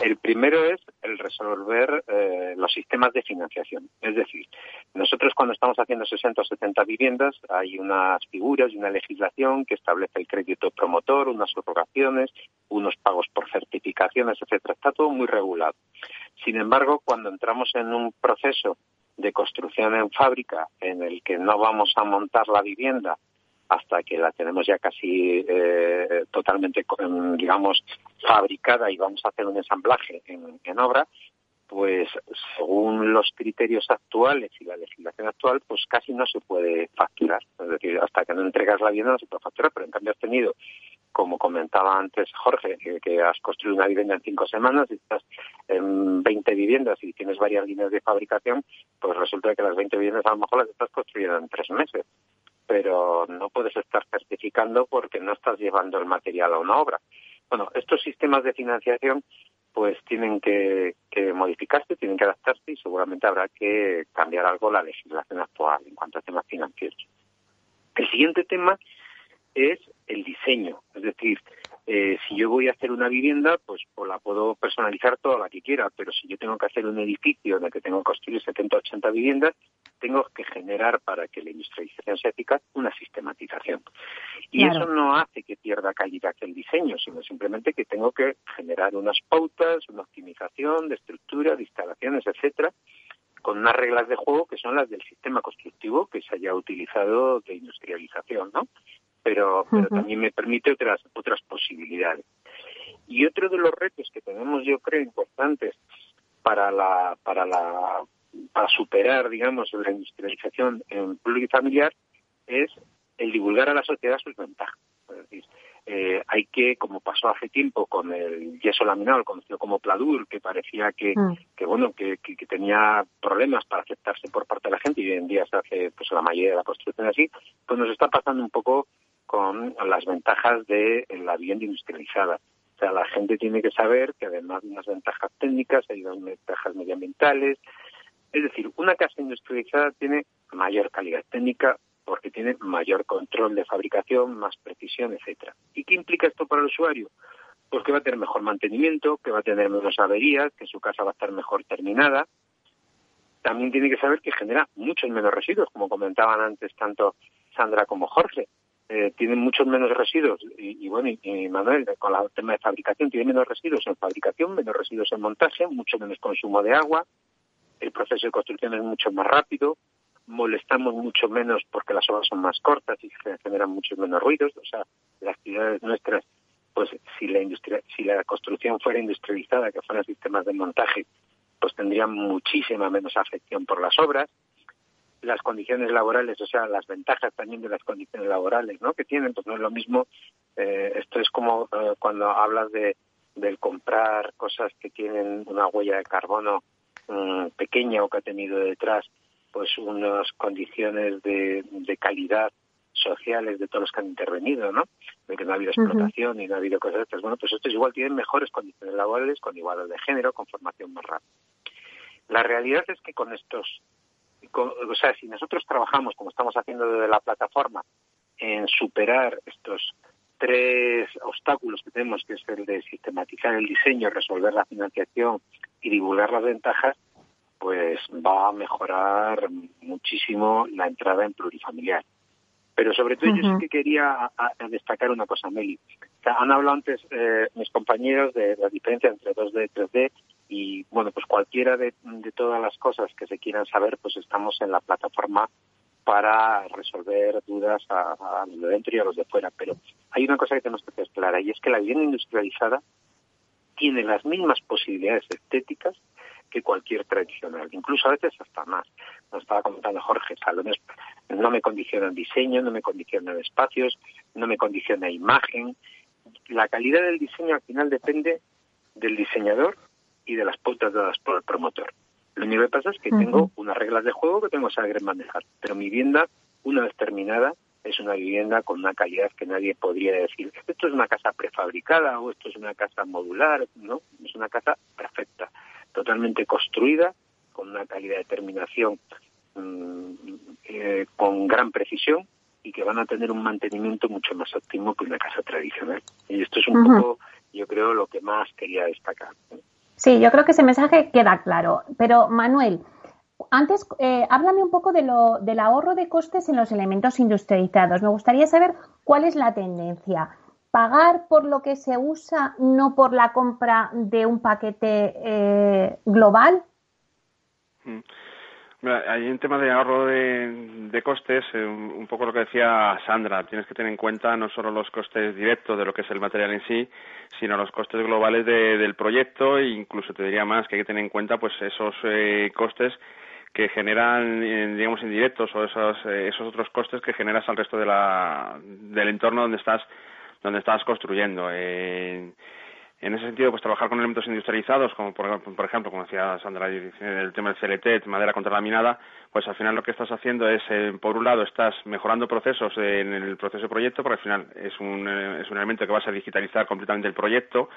El primero es el resolver eh, los sistemas de financiación. Es decir, nosotros cuando estamos haciendo 60 o 70 viviendas hay unas figuras y una legislación que establece el crédito promotor, unas subrogaciones, unos pagos por certificaciones, etcétera. Está todo muy regulado. Sin embargo, cuando entramos en un proceso de construcción en fábrica en el que no vamos a montar la vivienda hasta que la tenemos ya casi eh, totalmente, digamos, fabricada y vamos a hacer un ensamblaje en, obra, pues según los criterios actuales y la legislación actual, pues casi no se puede facturar. Es decir, hasta que no entregas la vivienda no se puede facturar, pero en cambio has tenido como comentaba antes Jorge, que, has construido una vivienda en cinco semanas y estás en 20 viviendas y tienes varias líneas de fabricación, pues resulta que las 20 viviendas a lo mejor las estás construyendo en tres meses. Pero no puedes estar certificando porque no estás llevando el material a una obra. Bueno, estos sistemas de financiación pues tienen que, que, modificarse, tienen que adaptarse y seguramente habrá que cambiar algo la legislación actual en cuanto a temas financieros. El siguiente tema es el diseño, es decir, eh, si yo voy a hacer una vivienda, pues, pues, la puedo personalizar toda la que quiera, pero si yo tengo que hacer un edificio en el que tengo que construir 70 o 80 viviendas, tengo que generar para que la industrialización sea eficaz una sistematización. Y eso no hace que pierda calidad el diseño, sino simplemente que tengo que generar unas pautas, una optimización de estructura, de instalaciones, etcétera, con unas reglas de juego que son las del sistema constructivo que se haya utilizado de industrialización, ¿no? Pero, pero también me permite otras, otras posibilidades. Y otro de los retos que tenemos, yo creo, importantes para la, para la, para superar, digamos, la industrialización en plurifamiliar es el divulgar a la sociedad sus ventajas. Es decir, eh, hay que, como pasó hace tiempo con el yeso laminado, conocido como Pladur, que parecía que, mm. que bueno, que, que, tenía problemas para aceptarse por parte de la gente y hoy en día se hace pues la mayoría de la construcción así, pues nos está pasando un poco con las ventajas de la vivienda industrializada. O sea, la gente tiene que saber que además de unas ventajas técnicas hay unas ventajas medioambientales. Es decir, una casa industrializada tiene mayor calidad técnica porque tiene mayor control de fabricación, más precisión, etcétera. ¿Y qué implica esto para el usuario? Pues que va a tener mejor mantenimiento, que va a tener menos averías, que su casa va a estar mejor terminada. También tiene que saber que genera muchos menos residuos, como comentaban antes tanto Sandra como Jorge eh, tienen muchos menos residuos. Y, bueno, y, Manuel, con el tema de fabricación, tiene menos residuos en fabricación, menos residuos en montaje, mucho menos consumo de agua, el proceso de construcción es mucho más rápido, molestamos mucho menos porque las obras son más cortas y generan muchos menos ruidos, o sea, las ciudades nuestras, pues si la industria, si la construcción fuera industrializada, que fueran sistemas de montaje, pues tendrían muchísima menos afección por las obras las condiciones laborales, o sea, las ventajas también de las condiciones laborales, ¿no? Que tienen, pues no es lo mismo. Eh, esto es como eh, cuando hablas de del comprar cosas que tienen una huella de carbono mm, pequeña o que ha tenido detrás, pues unas condiciones de, de calidad sociales de todos los que han intervenido, ¿no? De que no ha habido explotación y no ha habido cosas de estas. Bueno, pues estos igual tienen mejores condiciones laborales, con igualdad de género, con formación más rápida. La realidad es que con estos o sea, si nosotros trabajamos, como estamos haciendo desde la plataforma, en superar estos tres obstáculos que tenemos, que es el de sistematizar el diseño, resolver la financiación y divulgar las ventajas, pues va a mejorar muchísimo la entrada en plurifamiliar. Pero sobre todo yo sí que quería destacar una cosa, Meli. han hablado antes eh, mis compañeros de la diferencia entre 2D y 3D y bueno, pues cualquiera de, todas las cosas que se quieran saber, pues estamos en la plataforma para resolver dudas a, los de dentro y a los de fuera. Pero hay una cosa que tenemos que tener clara y es que la vivienda industrializada tiene las mismas posibilidades estéticas que cualquier tradicional, incluso a veces hasta más. Nos estaba comentando Jorge, salones no me condicionan diseño, no me condicionan espacios, no me condiciona imagen. La calidad del diseño al final depende del diseñador y de las pautas dadas por el promotor. Lo único que pasa es que tengo unas reglas de juego que tengo que saber manejar, pero mi vivienda, una vez terminada, es una vivienda con una calidad que nadie podría decir, esto es una casa prefabricada o esto es una casa modular, no, es una casa perfecta, totalmente construida, con una calidad de terminación mm, eh, con gran precisión y que van a tener un mantenimiento mucho más óptimo que una casa tradicional. Y esto es un poco, yo creo, lo que más quería destacar. Sí, yo creo que ese mensaje queda claro. Pero, Manuel, antes, eh, háblame un poco de lo, del ahorro de costes en los elementos industrializados. Me gustaría saber cuál es la tendencia. ¿Pagar por lo que se usa, no por la compra de un paquete eh, global? Mm. Hay un tema de ahorro de, costes, eh, un, poco lo que decía Sandra, tienes que tener en cuenta no solo los costes directos de lo que es el material en sí, sino los costes globales del proyecto e incluso te diría más que hay que tener en cuenta pues esos eh, costes que generan, eh, digamos, indirectos o esos, esos otros costes que generas al resto de la, del entorno donde estás donde estás construyendo. En ese sentido, pues trabajar con elementos industrializados, como por, ejemplo, como decía Sandra, el tema del CLT, madera contralaminada, pues al final lo que estás haciendo es, eh, por un lado, estás mejorando procesos en el proceso de proyecto, porque al final es un, eh, es un elemento que vas a digitalizar completamente el proyecto,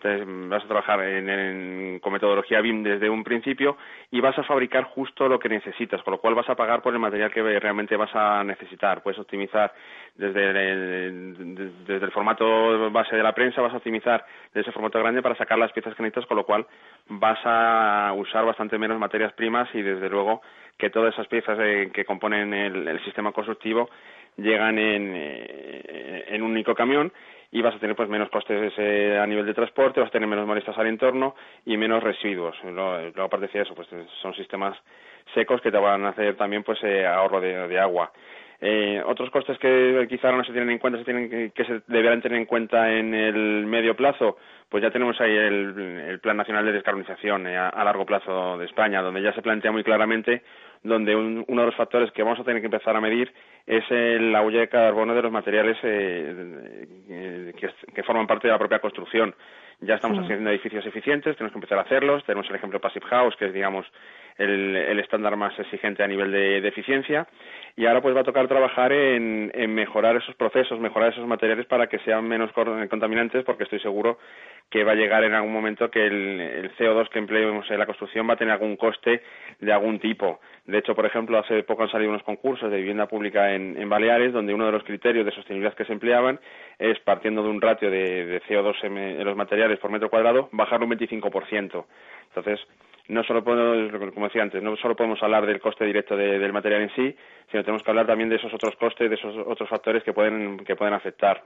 entonces vas a trabajar en, con metodología BIM desde un principio y vas a fabricar justo lo que necesitas, con lo cual vas a pagar por el material que realmente vas a necesitar. Puedes optimizar desde el, el formato base de la prensa, vas a optimizar desde ese formato grande para sacar las piezas que necesitas, con lo cual vas a usar bastante menos materias primas y desde luego que todas esas piezas eh, que componen el, sistema constructivo llegan en, eh, en un único camión y vas a tener pues menos costes a nivel de transporte, vas a tener menos molestias al entorno y menos residuos. Luego, aparte de eso, pues son sistemas secos que te van a hacer también pues eh, ahorro de, agua. Eh, otros costes que quizá no se tienen en cuenta, se tienen que, se deberán tener en cuenta en el medio plazo, pues ya tenemos ahí el, Plan Nacional de Descarbonización eh, a, largo plazo de España, donde ya se plantea muy claramente donde uno de los factores que vamos a tener que empezar a medir es la huella de carbono de los materiales eh, que, forman parte de la propia construcción. Ya estamos haciendo edificios eficientes, tenemos que empezar a hacerlos. Tenemos el ejemplo Passive House, que es, digamos, el, estándar más exigente a nivel de, eficiencia. Y ahora pues va a tocar trabajar en, mejorar esos procesos, mejorar esos materiales para que sean menos contaminantes, porque estoy seguro que va a llegar en algún momento que el, CO2 que empleemos en la construcción va a tener algún coste de algún tipo. De hecho, por ejemplo, hace poco han salido unos concursos de vivienda pública en, Baleares, donde uno de los criterios de sostenibilidad que se empleaban es, partiendo de un ratio de, CO2 en, los materiales por metro cuadrado, bajarlo un 25%. Entonces, no solo podemos, como decía antes, no solo podemos hablar del coste directo del material en sí, sino tenemos que hablar también de esos otros costes, de esos otros factores que pueden, que pueden afectar.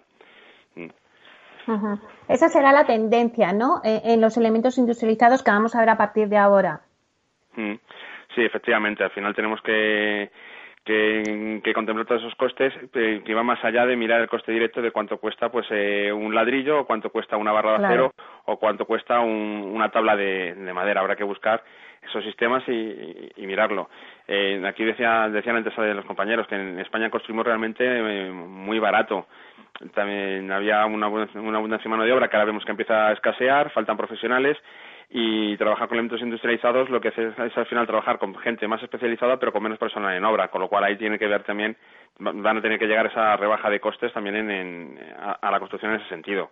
Mm. Esa será la tendencia, ¿no? Eh, en los elementos industrializados que vamos a ver a partir de ahora. Mm. Sí, efectivamente. Al final tenemos que, que, contemplar todos esos costes eh, que van más allá de mirar el coste directo de cuánto cuesta pues eh, un ladrillo o cuánto cuesta una barra de acero o cuánto cuesta una tabla de, madera. Habrá que buscar esos sistemas y, mirarlo. Eh, aquí decía, decían antes los compañeros que en España construimos realmente muy barato. También había una, una abundancia de mano de obra que ahora vemos que empieza a escasear, faltan profesionales y trabajar con elementos industrializados lo que hace es al final trabajar con gente más especializada pero con menos personal en obra, con lo cual ahí tiene que ver también, van a tener que llegar esa rebaja de costes también en, a, la construcción en ese sentido.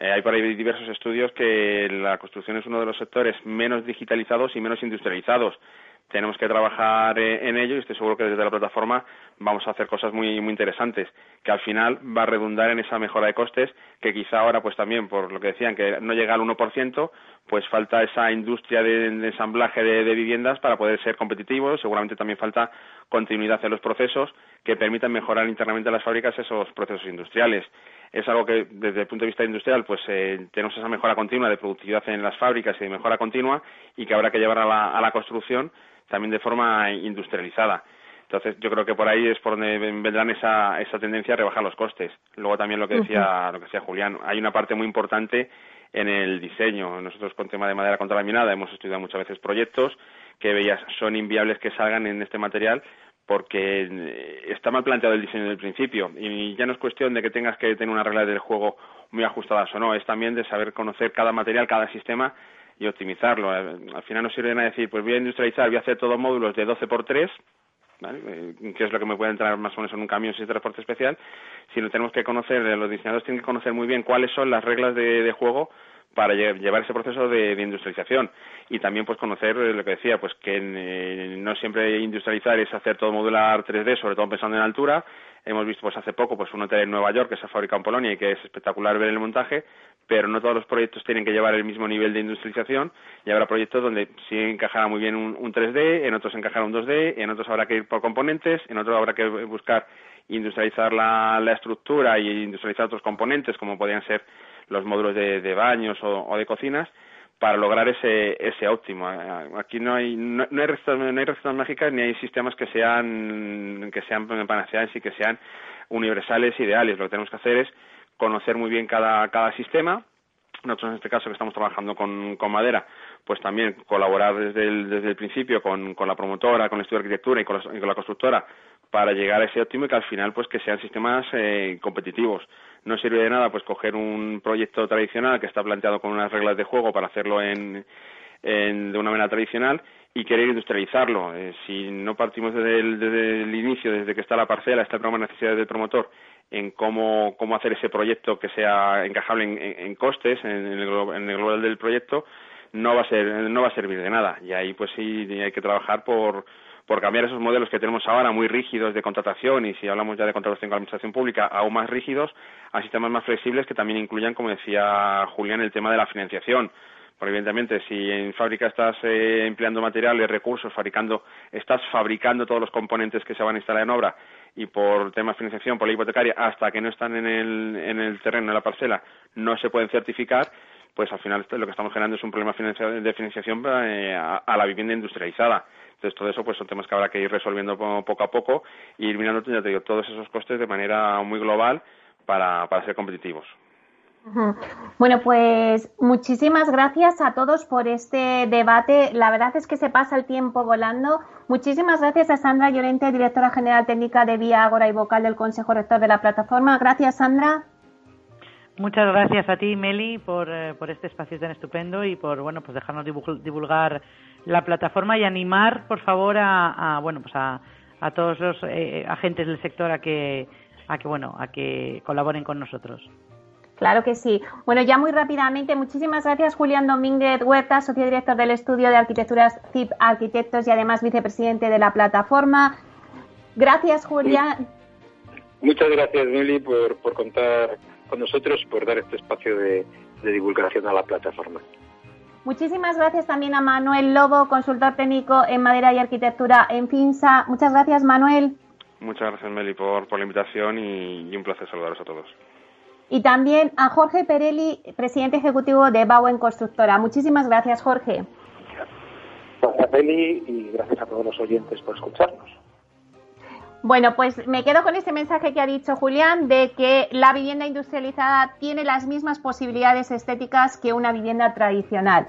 Eh, hay por ahí diversos estudios que la construcción es uno de los sectores menos digitalizados y menos industrializados. Tenemos que trabajar eh, en ello y estoy seguro que desde la plataforma vamos a hacer cosas muy muy interesantes que al final va a redundar en esa mejora de costes que quizá ahora pues también por lo que decían que no llega al 1% pues falta esa industria de, ensamblaje de, viviendas para poder ser competitivos seguramente también falta continuidad en los procesos que permitan mejorar internamente en las fábricas esos procesos industriales es algo que desde el punto de vista industrial pues eh, tenemos esa mejora continua de productividad en las fábricas y de mejora continua y que habrá que llevar a la, a la construcción también de forma industrializada. Entonces, yo creo que por ahí es por donde vendrán esa, esa tendencia a rebajar los costes. Luego también lo que decía, lo que decía Julián, hay una parte muy importante en el diseño. Nosotros con tema de madera contralaminada hemos estudiado muchas veces proyectos que veías son inviables que salgan en este material porque eh, está mal planteado el diseño del principio y ya no es cuestión de que tengas que tener una regla del juego muy ajustadas o no, es también de saber conocer cada material, cada sistema y optimizarlo. Al final no sirve de nada decir, pues voy a industrializar, voy a hacer todos módulos de 12 por 3 ¿vale? Eh, que es lo que me puede entrar más o menos en un camión sin transporte especial, sino tenemos que conocer, eh, los diseñadores tienen que conocer muy bien cuáles son las reglas de, juego para llevar ese proceso de, industrialización. Y también pues conocer lo que decía pues que no siempre industrializar es hacer todo modular 3D sobre todo pensando en altura. Hemos visto pues hace poco pues un hotel en Nueva York que se ha fabricado en Polonia y que es espectacular ver el montaje pero no todos los proyectos tienen que llevar el mismo nivel de industrialización y habrá proyectos donde sí encajará muy bien un, 3D, en otros encajará un 2D, en otros habrá que ir por componentes, en otros habrá que buscar industrializar la, estructura y industrializar otros componentes como podrían ser los módulos de, baños o, de cocinas para lograr ese, ese óptimo. Aquí no hay, no, hay recetas, no hay recetas mágicas ni hay sistemas que sean, que sean panaceas y que sean universales, ideales. Lo que tenemos que hacer es conocer muy bien cada, cada sistema. Nosotros en este caso que estamos trabajando con, con madera, pues también colaborar desde el, desde el principio con, con la promotora, con el estudio de arquitectura y con, la constructora para llegar a ese óptimo y que al final pues que sean sistemas eh, competitivos. No sirve de nada pues coger un proyecto tradicional que está planteado con unas reglas de juego para hacerlo en, de una manera tradicional y querer industrializarlo. Eh, si no partimos desde el, inicio, desde que está la parcela, está el programa de necesidades del promotor, en cómo, cómo hacer ese proyecto que sea encajable en, costes, en el, en el global del proyecto, no va a ser no va a servir de nada. Y ahí pues sí hay que trabajar por por cambiar esos modelos que tenemos ahora muy rígidos de contratación y si hablamos ya de contratación con la administración pública aún más rígidos a sistemas más flexibles que también incluyan como decía Julián el tema de la financiación porque evidentemente si en fábrica estás eh, empleando materiales, recursos, fabricando, estás fabricando todos los componentes que se van a instalar en obra y por temas de financiación, por la hipotecaria, hasta que no están en el, en el terreno, en la parcela, no se pueden certificar, pues al final lo que estamos generando es un problema de financiación eh, a, la vivienda industrializada. Entonces, todo eso pues son temas que habrá que ir resolviendo poco a poco y ir mirando, todos esos costes de manera muy global para, para ser competitivos. Bueno, pues muchísimas gracias a todos por este debate. La verdad es que se pasa el tiempo volando. Muchísimas gracias a Sandra Llorente, directora general técnica de Vía Agora y vocal del Consejo Rector de la plataforma. Gracias, Sandra. Muchas gracias a ti, Meli, por, eh, por este espacio tan estupendo y por bueno, pues dejarnos divulgar la plataforma y animar, por favor, a, bueno, pues a, todos los eh, agentes del sector a que, a que bueno, a que colaboren con nosotros. Claro que sí. Bueno, ya muy rápidamente, muchísimas gracias Julián Domínguez Huerta, socio director del estudio de arquitecturas CIP Arquitectos y además vicepresidente de la plataforma. Gracias, Julián. Muchas gracias, Mili, por, por contar con nosotros y por dar este espacio de, de divulgación a la plataforma. Muchísimas gracias también a Manuel Lobo, consultor técnico en madera y arquitectura en FINSA. Muchas gracias, Manuel. Muchas gracias, Meli, por, por la invitación y, y un placer saludaros a todos y también a Jorge Perelli, presidente ejecutivo de Bauen Constructora. Muchísimas gracias, Jorge. Gracias, Peli, y gracias a todos los oyentes por escucharnos. Bueno, pues me quedo con este mensaje que ha dicho Julián de que la vivienda industrializada tiene las mismas posibilidades estéticas que una vivienda tradicional.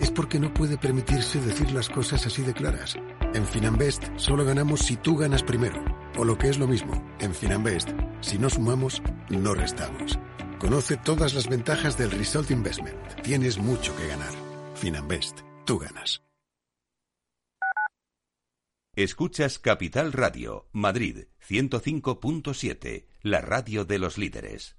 es porque no puede permitirse decir las cosas así de claras. En Finanbest solo ganamos si tú ganas primero. O lo que es lo mismo, en Finanbest, si no sumamos, no restamos. Conoce todas las ventajas del Result Investment. Tienes mucho que ganar. Finanbest, tú ganas. Escuchas Capital Radio, Madrid 105.7, la radio de los líderes.